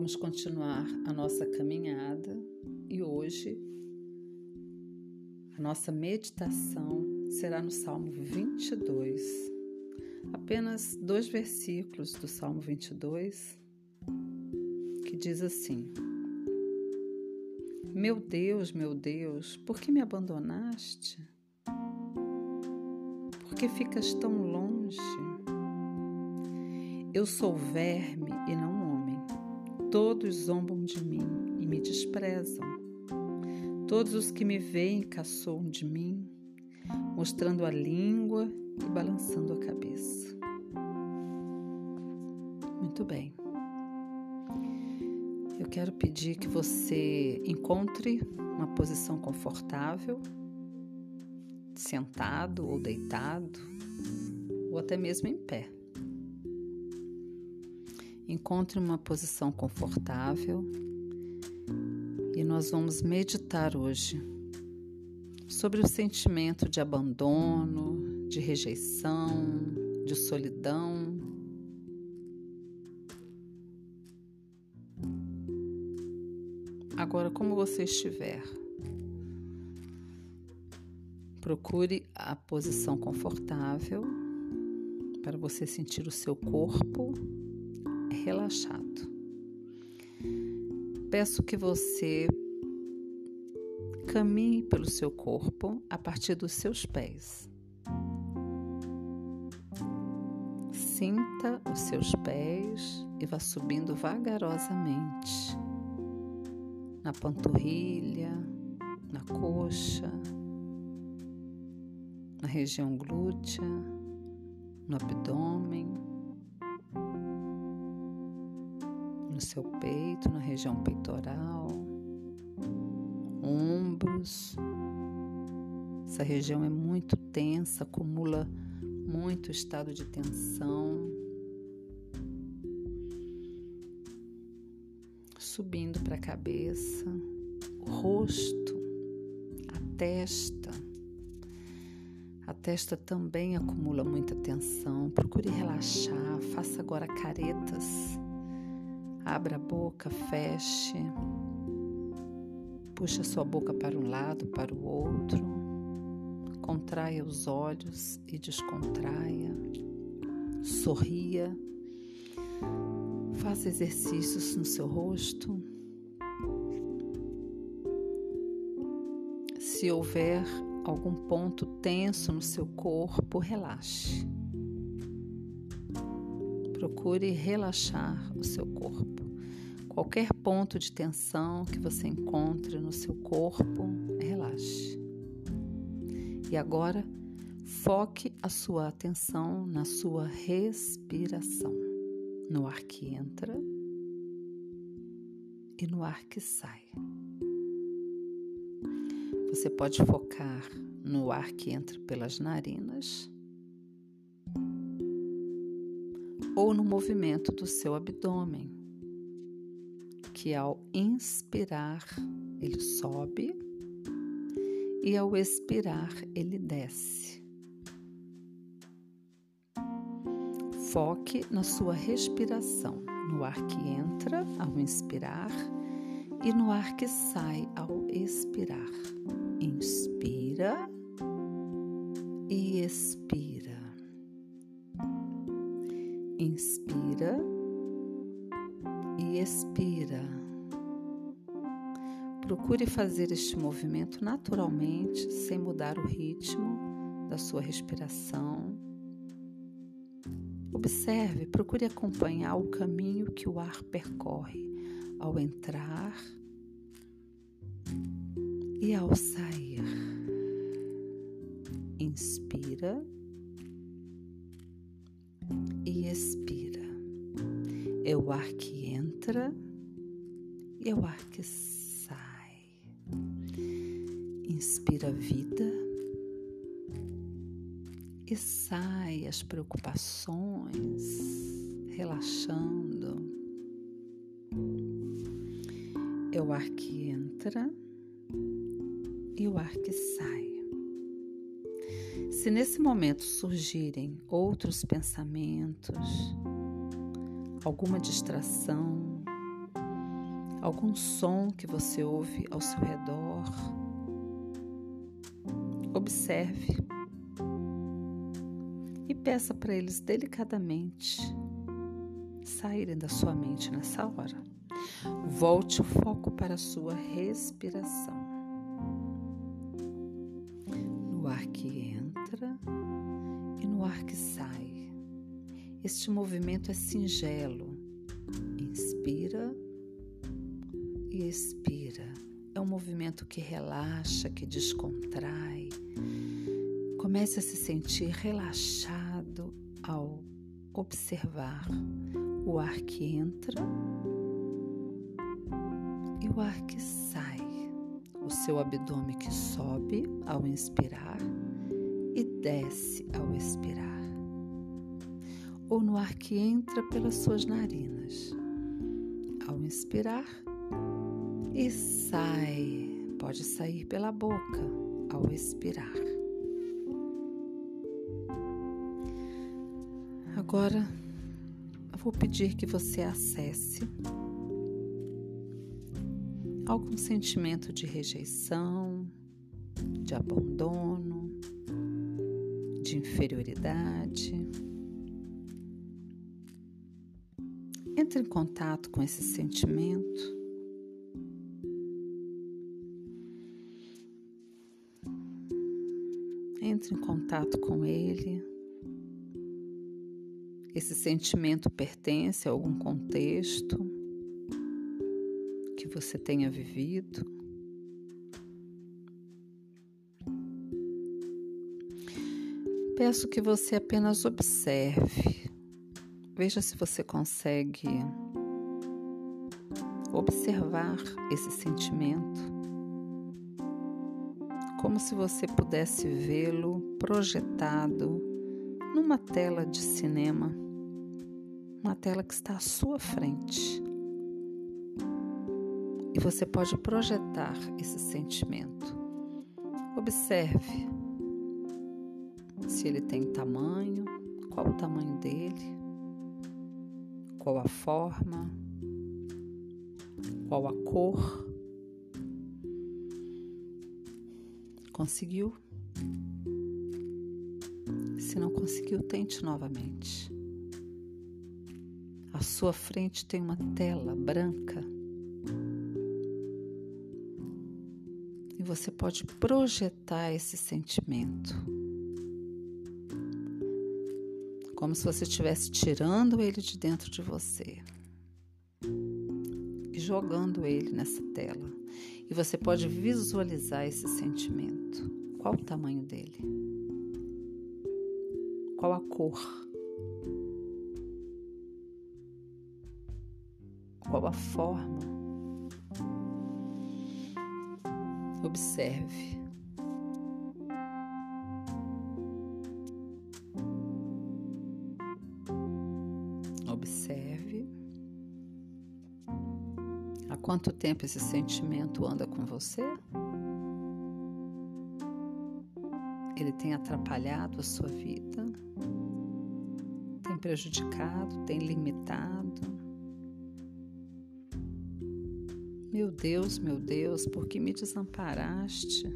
Vamos continuar a nossa caminhada e hoje a nossa meditação será no Salmo 22. Apenas dois versículos do Salmo 22 que diz assim: Meu Deus, meu Deus, por que me abandonaste? Por que ficas tão longe? Eu sou verme e não Todos zombam de mim e me desprezam. Todos os que me veem caçoam de mim, mostrando a língua e balançando a cabeça. Muito bem. Eu quero pedir que você encontre uma posição confortável, sentado ou deitado, ou até mesmo em pé. Encontre uma posição confortável e nós vamos meditar hoje sobre o sentimento de abandono, de rejeição, de solidão. Agora, como você estiver, procure a posição confortável para você sentir o seu corpo relaxado. Peço que você caminhe pelo seu corpo a partir dos seus pés. Sinta os seus pés e vá subindo vagarosamente na panturrilha, na coxa, na região glútea, no abdômen. No seu peito, na região peitoral, ombros. Essa região é muito tensa, acumula muito estado de tensão. Subindo para a cabeça, o rosto, a testa. A testa também acumula muita tensão. Procure relaxar, faça agora caretas Abra a boca, feche. Puxa sua boca para um lado, para o outro. Contraia os olhos e descontraia. Sorria. Faça exercícios no seu rosto. Se houver algum ponto tenso no seu corpo, relaxe. Procure relaxar o seu corpo. Qualquer ponto de tensão que você encontre no seu corpo, relaxe. E agora, foque a sua atenção na sua respiração, no ar que entra e no ar que sai. Você pode focar no ar que entra pelas narinas ou no movimento do seu abdômen, que ao inspirar ele sobe e ao expirar ele desce. Foque na sua respiração, no ar que entra ao inspirar e no ar que sai ao expirar. Inspira e expira. Expira. Procure fazer este movimento naturalmente, sem mudar o ritmo da sua respiração. Observe, procure acompanhar o caminho que o ar percorre ao entrar e ao sair. Inspira e expira. É o ar que entra e é o ar que sai. Inspira vida e sai as preocupações, relaxando. É o ar que entra e o ar que sai. Se nesse momento surgirem outros pensamentos, alguma distração, algum som que você ouve ao seu redor. Observe e peça para eles delicadamente saírem da sua mente nessa hora. Volte o foco para a sua respiração. No ar que entra e no ar que sai. Este movimento é singelo. Inspira expira. É um movimento que relaxa, que descontrai. Comece a se sentir relaxado ao observar o ar que entra e o ar que sai, o seu abdômen que sobe ao inspirar e desce ao expirar, ou no ar que entra pelas suas narinas, ao inspirar e sai, pode sair pela boca ao expirar. Agora vou pedir que você acesse algum sentimento de rejeição, de abandono, de inferioridade. Entre em contato com esse sentimento. Entre em contato com ele. Esse sentimento pertence a algum contexto que você tenha vivido. Peço que você apenas observe, veja se você consegue observar esse sentimento, como se você pudesse vê-lo projetado numa tela de cinema, uma tela que está à sua frente e você pode projetar esse sentimento. Observe se ele tem tamanho, qual o tamanho dele, qual a forma, qual a cor. Conseguiu? Se não conseguiu, tente novamente. À sua frente tem uma tela branca você pode projetar esse sentimento. Como se você estivesse tirando ele de dentro de você e jogando ele nessa tela. E você pode visualizar esse sentimento. Qual o tamanho dele? Qual a cor? Qual a forma? Observe. Quanto tempo esse sentimento anda com você? Ele tem atrapalhado a sua vida? Tem prejudicado? Tem limitado? Meu Deus, meu Deus, por que me desamparaste?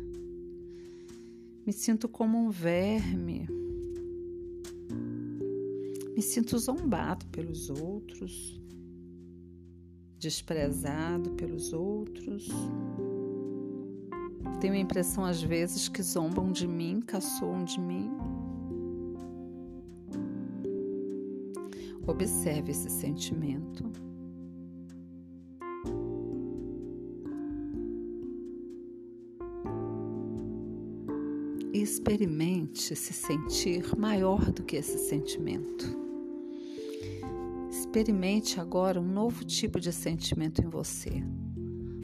Me sinto como um verme. Me sinto zombado pelos outros, desprezado pelos outros. Tenho a impressão às vezes que zombam de mim, caçoam de mim. Observe esse sentimento. e experimente se sentir maior do que esse sentimento. Experimente agora um novo tipo de sentimento em você.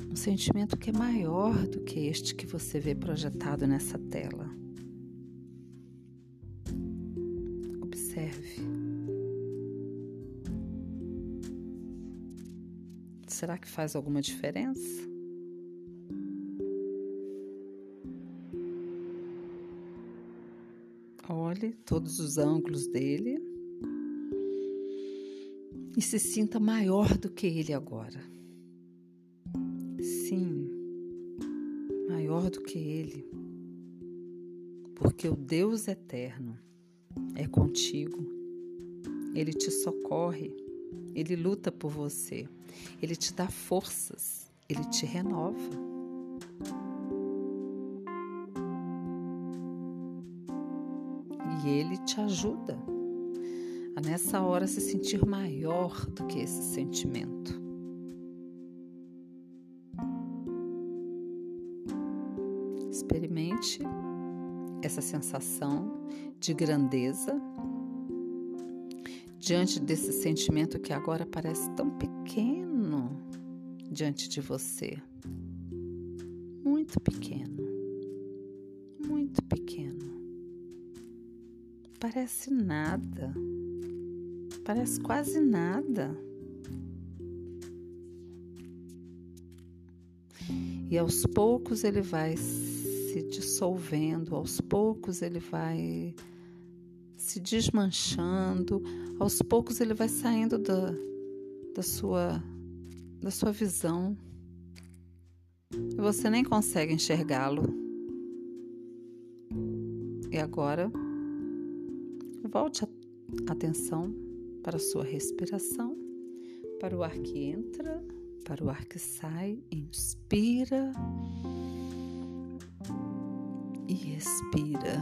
Um sentimento que é maior do que este que você vê projetado nessa tela. Observe. Será que faz alguma diferença? Olhe todos os ângulos dele e se sinta maior do que ele agora. Sim, maior do que ele. Porque o Deus eterno é contigo. Ele te socorre, ele luta por você, ele te dá forças, ele te renova. E ele te ajuda nessa hora se sentir maior do que esse sentimento. Experimente essa sensação de grandeza diante desse sentimento que agora parece tão pequeno diante de você. Muito pequeno. Muito pequeno. Parece nada. Parece quase nada. E aos poucos ele vai se dissolvendo, aos poucos ele vai se desmanchando, aos poucos ele vai saindo da, da, sua, da sua visão. E você nem consegue enxergá-lo. E agora, volte a atenção para a sua respiração, para o ar que entra, para o ar que sai. Inspira e expira.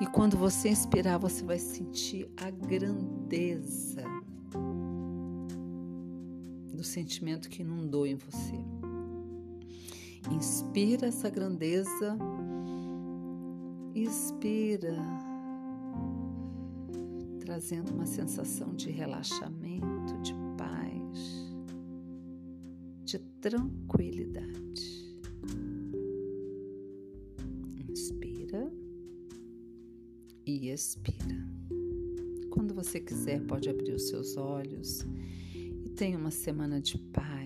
E quando você inspirar, você vai sentir a grandeza do sentimento que inundou em você. Inspira essa grandeza, expira, trazendo uma sensação de relaxamento, de paz, de tranquilidade. e expira. Quando você quiser, pode abrir os seus olhos e tenha uma semana de paz